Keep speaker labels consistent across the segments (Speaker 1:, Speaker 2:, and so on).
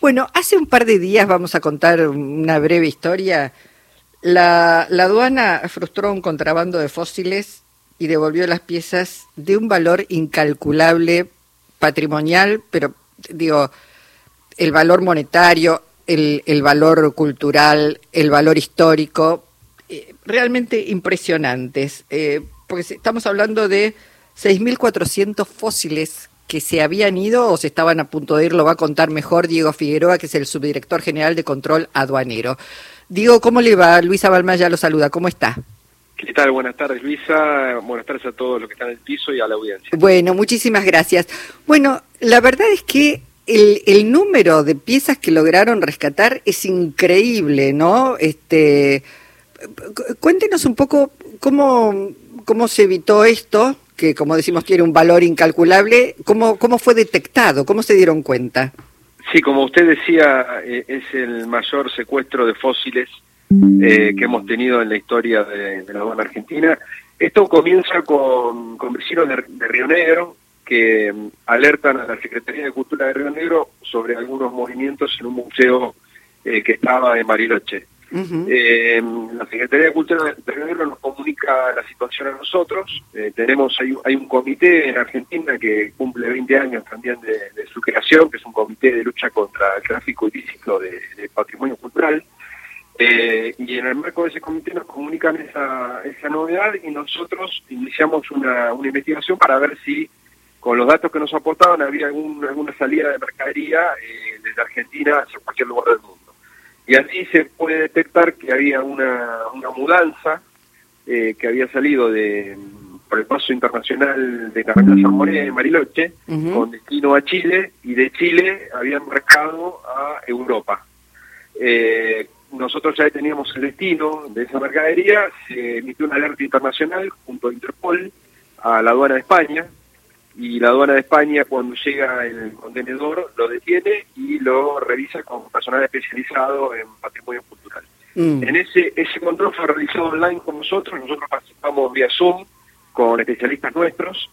Speaker 1: Bueno, hace un par de días vamos a contar una breve historia. La, la aduana frustró un contrabando de fósiles y devolvió las piezas de un valor incalculable patrimonial, pero digo, el valor monetario, el, el valor cultural, el valor histórico, eh, realmente impresionantes, eh, porque estamos hablando de 6.400 fósiles que se habían ido o se estaban a punto de ir, lo va a contar mejor Diego Figueroa, que es el subdirector general de control aduanero. Diego, ¿cómo le va? Luisa Balmaya lo saluda, ¿cómo está?
Speaker 2: ¿Qué tal? Buenas tardes, Luisa. Buenas tardes a todos los que están en el piso y a la audiencia.
Speaker 1: Bueno, muchísimas gracias. Bueno, la verdad es que el, el número de piezas que lograron rescatar es increíble, ¿no? Este, cuéntenos un poco cómo, cómo se evitó esto, que como decimos tiene un valor incalculable, ¿cómo, cómo fue detectado? ¿Cómo se dieron cuenta?
Speaker 2: Sí, como usted decía, eh, es el mayor secuestro de fósiles eh, que hemos tenido en la historia de, la aduana argentina. Esto comienza con, vecinos de, Río Negro que um, alertan a la Secretaría de Cultura de Río Negro sobre algunos movimientos en un museo eh, que estaba en Bariloche. Eh, la Secretaría de Cultura de Río Negro nos comunica la situación a nosotros. Eh, tenemos hay, hay, un comité en Argentina que cumple 20 años también de, su creación, que es un comité de lucha contra el tráfico ilícito de, de patrimonio cultural. Eh, y en el marco de ese comité nos comunican esa, novedad y nosotros iniciamos una, investigación para ver si con los datos que nos aportaban había alguna salida de mercadería eh, desde Argentina hacia cualquier lugar del mundo y así se puede detectar que había una, una mudanza eh, que había salido de por el paso internacional de Carrera Salmonea de Mariloche uh -huh. con destino a Chile y de Chile habían marcado a Europa. Eh, nosotros ya teníamos el destino de esa mercadería, se emitió una alerta internacional junto a Interpol a la aduana de España, y la aduana de España cuando llega el contenedor lo detiene y lo revisa con personal especializado en patrimonio cultural. Mm. En ese ese control fue realizado online con nosotros, nosotros participamos vía Zoom con especialistas nuestros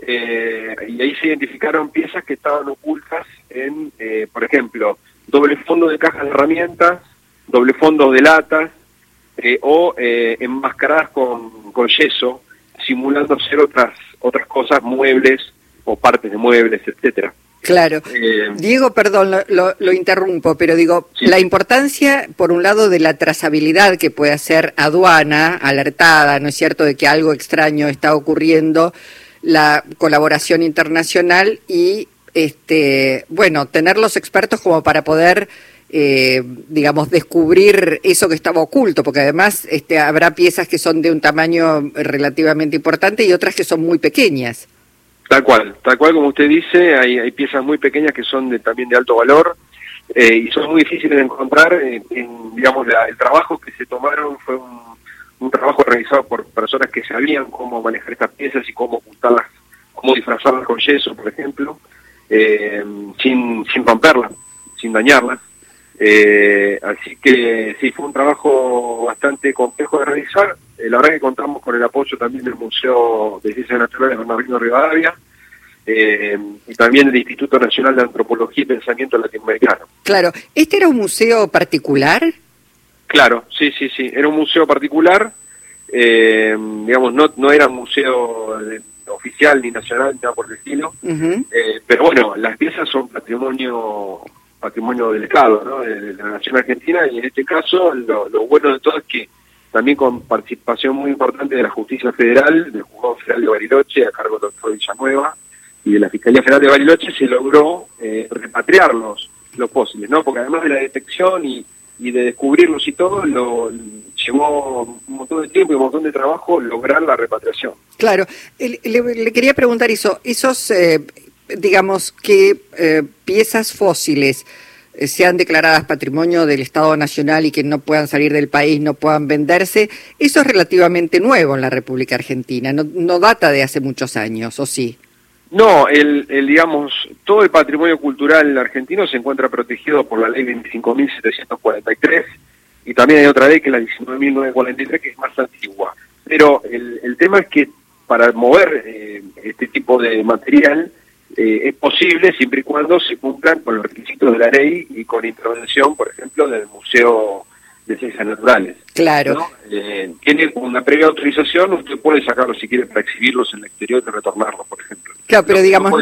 Speaker 2: eh, y ahí se identificaron piezas que estaban ocultas en, eh, por ejemplo, doble fondo de cajas de herramientas, doble fondo de latas eh, o enmascaradas con, con yeso, simulando ser otras otras cosas, muebles o partes de muebles, etcétera.
Speaker 1: Claro. Eh, Diego, perdón, lo, lo, lo, interrumpo, pero digo, sí. la importancia, por un lado, de la trazabilidad que puede hacer aduana, alertada, ¿no es cierto?, de que algo extraño está ocurriendo, la colaboración internacional y, este, bueno, tener los expertos como para poder eh, digamos, descubrir eso que estaba oculto, porque además este, habrá piezas que son de un tamaño relativamente importante y otras que son muy pequeñas.
Speaker 2: Tal cual, tal cual como usted dice, hay, piezas muy pequeñas que son de, también de alto valor eh, y son muy difíciles de encontrar. En, en digamos, la, el trabajo que se tomaron fue un, trabajo realizado por personas que sabían cómo manejar estas piezas y cómo ocultarlas, cómo disfrazarlas con yeso, por ejemplo, eh, sin, sin romperlas, sin dañarlas. Eh, así que sí, fue un trabajo bastante complejo de realizar. Eh, la verdad que contamos con el apoyo también del Museo de Ciencias Naturales Bernardino Rivadavia eh, y también del Instituto Nacional de Antropología y Pensamiento Latinoamericano.
Speaker 1: Claro, ¿este era un museo particular?
Speaker 2: Claro, sí, sí, sí, era un museo particular, eh, digamos, no, no era un museo de, oficial ni nacional, ni nada por el estilo, uh -huh. pero bueno, las piezas son patrimonio patrimonio del Estado, ¿no? de, la Nación Argentina, y en este caso lo, bueno de todo es que también con participación muy importante de la Justicia Federal, del Juzgado Federal de Bariloche, a cargo del doctor Villanueva, y de la Fiscalía Federal de Bariloche, se logró eh, repatriar los, los ¿no? Porque además de la detección y, y de descubrirlos y todo, lo, llevó un montón de tiempo y un montón de trabajo lograr la repatriación.
Speaker 1: Claro, le, le quería preguntar eso, esos eh, digamos, que eh, piezas fósiles eh, sean declaradas patrimonio del Estado Nacional y que no puedan salir del país, no puedan venderse, eso es relativamente nuevo en la República Argentina, no, data de hace muchos años, ¿o sí?
Speaker 2: No, el, el, digamos, todo el patrimonio cultural argentino se encuentra protegido por la ley 25.743 y también hay otra ley que es la 19.943 que es más antigua. Pero el, el tema es que para mover eh, este tipo de material es posible siempre y cuando se cumplan con los requisitos de la ley y con intervención, por ejemplo, del Museo de Ciencias Naturales.
Speaker 1: Claro.
Speaker 2: tiene una previa autorización, usted puede sacarlos si quiere para exhibirlos en el exterior y retornarlos, por ejemplo.
Speaker 1: Claro, pero digamos,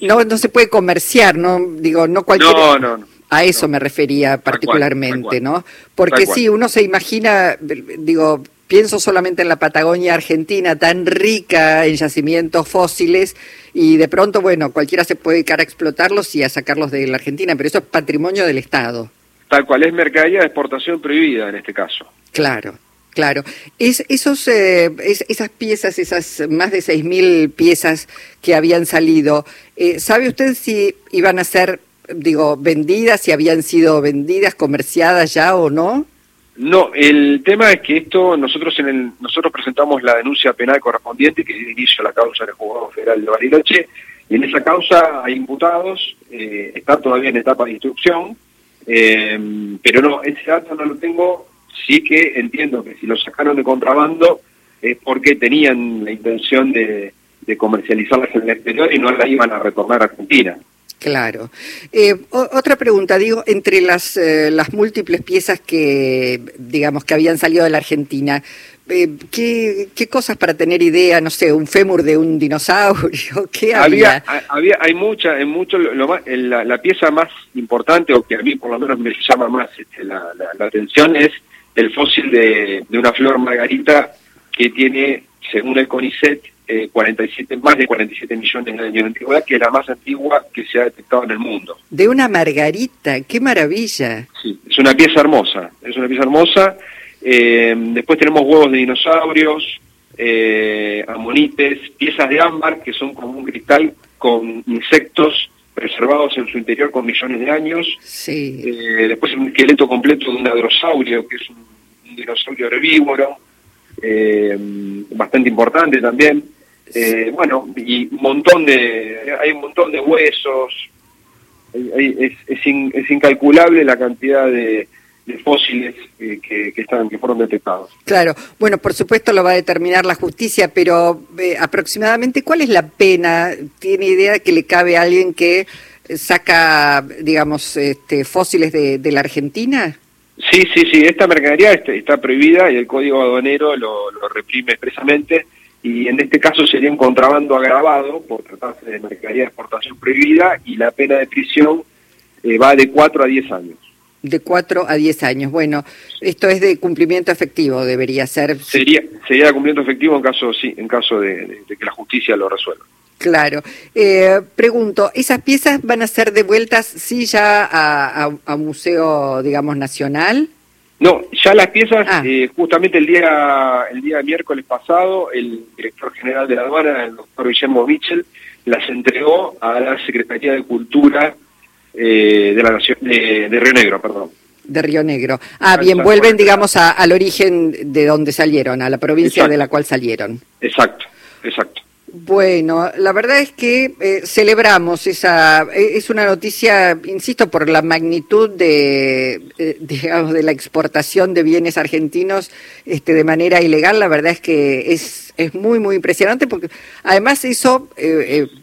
Speaker 1: no, no, se puede comerciar, ¿no? Digo, no cualquier...
Speaker 2: No, no, no.
Speaker 1: A eso me refería particularmente, ¿no? Porque sí, uno se imagina, digo, pienso solamente en la Patagonia Argentina, tan rica en yacimientos fósiles, y de pronto, bueno, cualquiera se puede dedicar a explotarlos y a sacarlos de la Argentina, pero eso es patrimonio del Estado.
Speaker 2: Tal cual, es mercadería de exportación prohibida en este caso.
Speaker 1: Claro. Claro, es, esos, eh, esas piezas, esas más de 6.000 piezas que habían salido, eh, ¿sabe usted si iban a ser digo, vendidas, si habían sido vendidas, comerciadas ya o no?
Speaker 2: No, el tema es que esto, nosotros en el, nosotros presentamos la denuncia penal correspondiente que dio inicio a la causa del juzgado federal de Bariloche, y en esa causa hay imputados, eh, está todavía en etapa de instrucción, eh, pero no, ese dato no lo tengo, sí que entiendo que si lo sacaron de contrabando es porque tenían la intención de, de comercializarlas en el exterior y no la iban a retornar a Argentina.
Speaker 1: Claro. Eh, otra pregunta, digo, entre las, eh, las múltiples piezas que, digamos, que habían salido de la Argentina, eh, ¿qué, ¿qué, cosas para tener idea? No sé, un fémur de un dinosaurio, ¿qué había?
Speaker 2: Había, hay mucha, en mucho, lo, la, la, pieza más importante, o que a mí por lo menos me llama más este, la, la, atención, es el fósil de, de una flor margarita que tiene, según el CONICET, 47, eh, más de 47 millones de años de antigüedad, que es la más antigua que se ha detectado en el mundo.
Speaker 1: De una margarita, qué maravilla.
Speaker 2: Sí, es una pieza hermosa, es una pieza hermosa. Eh, después tenemos huevos de dinosaurios, eh, amonites, piezas de ámbar, que son como un cristal con insectos preservados en su interior con millones de años.
Speaker 1: Sí.
Speaker 2: Eh, después un esqueleto completo de un adrosaurio, que es un, un dinosaurio herbívoro, bastante importante también. Eh, bueno, y un montón de, hay un montón de huesos, es, es, incalculable la cantidad de, fósiles eh, que, están, que fueron detectados.
Speaker 1: Claro, bueno, por supuesto lo va a determinar la justicia, pero eh, aproximadamente, ¿cuál es la pena? ¿Tiene idea que le cabe a alguien que saca, digamos, este, fósiles de, de la Argentina?
Speaker 2: Sí, sí, sí, esta mercadería está, prohibida y el código aduanero lo, lo reprime expresamente y en este caso sería un contrabando agravado por tratarse de mercadería de exportación prohibida y la pena de prisión eh, va de 4 a 10 años.
Speaker 1: De 4 a 10 años. Bueno, esto es de cumplimiento efectivo, debería ser.
Speaker 2: Sería sería de cumplimiento efectivo en caso sí, en caso de, que la justicia lo resuelva.
Speaker 1: Claro. Eh, pregunto, ¿esas piezas van a ser devueltas sí ya a, a, a Museo, digamos, Nacional?
Speaker 2: No, ya las piezas, ah. eh, justamente el día el día miércoles pasado, el director general de la aduana, el doctor Guillermo Mitchell, las entregó a la Secretaría de Cultura eh, de la Nación de, Río Negro, perdón.
Speaker 1: De Río Negro. Ah, bien, vuelven, digamos, al origen de donde salieron, a la provincia de la cual salieron.
Speaker 2: Exacto, exacto.
Speaker 1: Bueno, la verdad es que eh, celebramos esa, eh, es una noticia, insisto, por la magnitud de, eh, digamos, de la exportación de bienes argentinos este, de manera ilegal, la verdad es que es, es muy, muy impresionante porque además eso,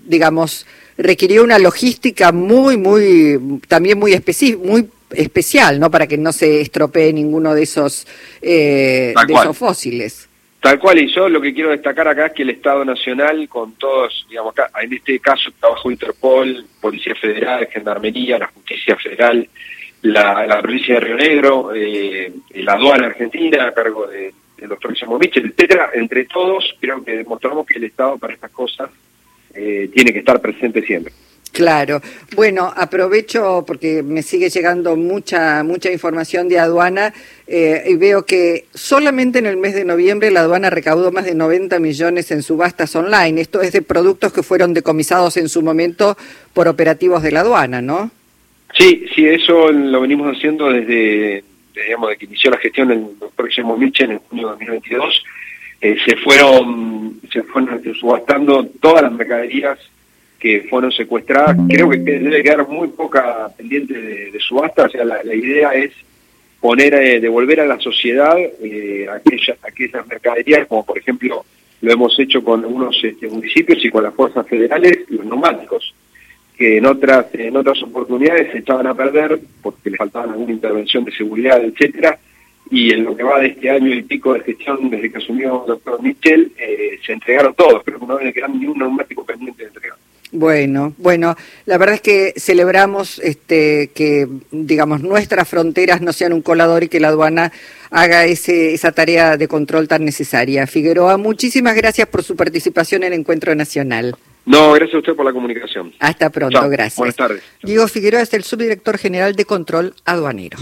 Speaker 1: digamos, requirió una logística muy, muy, también muy, muy especial, ¿no? Para que no se estropee ninguno de esos, de esos fósiles.
Speaker 2: Tal cual, y yo lo que quiero destacar acá es que el Estado Nacional, con todos, digamos, acá, en este caso trabajó Interpol, Policía Federal, Gendarmería, la Justicia Federal, la, provincia de Río Negro, eh, la aduana argentina a cargo del doctor Guillermo Michel, etcétera, entre todos creo que demostramos que el Estado para estas cosas eh, tiene que estar presente siempre.
Speaker 1: Claro. Bueno, aprovecho porque me sigue llegando mucha mucha información de aduana eh, y veo que solamente en el mes de noviembre la aduana recaudó más de 90 millones en subastas online. Esto es de productos que fueron decomisados en su momento por operativos de la aduana, ¿no?
Speaker 2: Sí, sí, eso lo venimos haciendo desde, digamos, de que inició la gestión el doctor Guillermo Michel en junio de 2022. Eh, se fueron se fueron subastando todas las mercaderías que fueron secuestradas. Creo que debe quedar muy poca pendiente de, subasta. O sea, la, idea es poner, eh, devolver a la sociedad eh, aquellas, aquellas mercaderías, como por ejemplo lo hemos hecho con algunos este, municipios y con las fuerzas federales, los neumáticos. que en otras en otras oportunidades se echaban a perder porque le faltaban alguna intervención de seguridad, etcétera, y en lo que va de este año y pico de gestión desde que asumió el doctor Michel, eh, se entregaron todos, pero no le quedan ni un neumático pendiente de entregar.
Speaker 1: Bueno, bueno, la verdad es que celebramos este, que, digamos, nuestras fronteras no sean un colador y que la aduana haga ese, esa tarea de control tan necesaria. Figueroa, muchísimas gracias por su participación en el Encuentro Nacional.
Speaker 2: No, gracias a usted por la comunicación.
Speaker 1: Hasta pronto, gracias.
Speaker 2: Buenas tardes.
Speaker 1: Diego Figueroa es el subdirector general de Control Aduanero.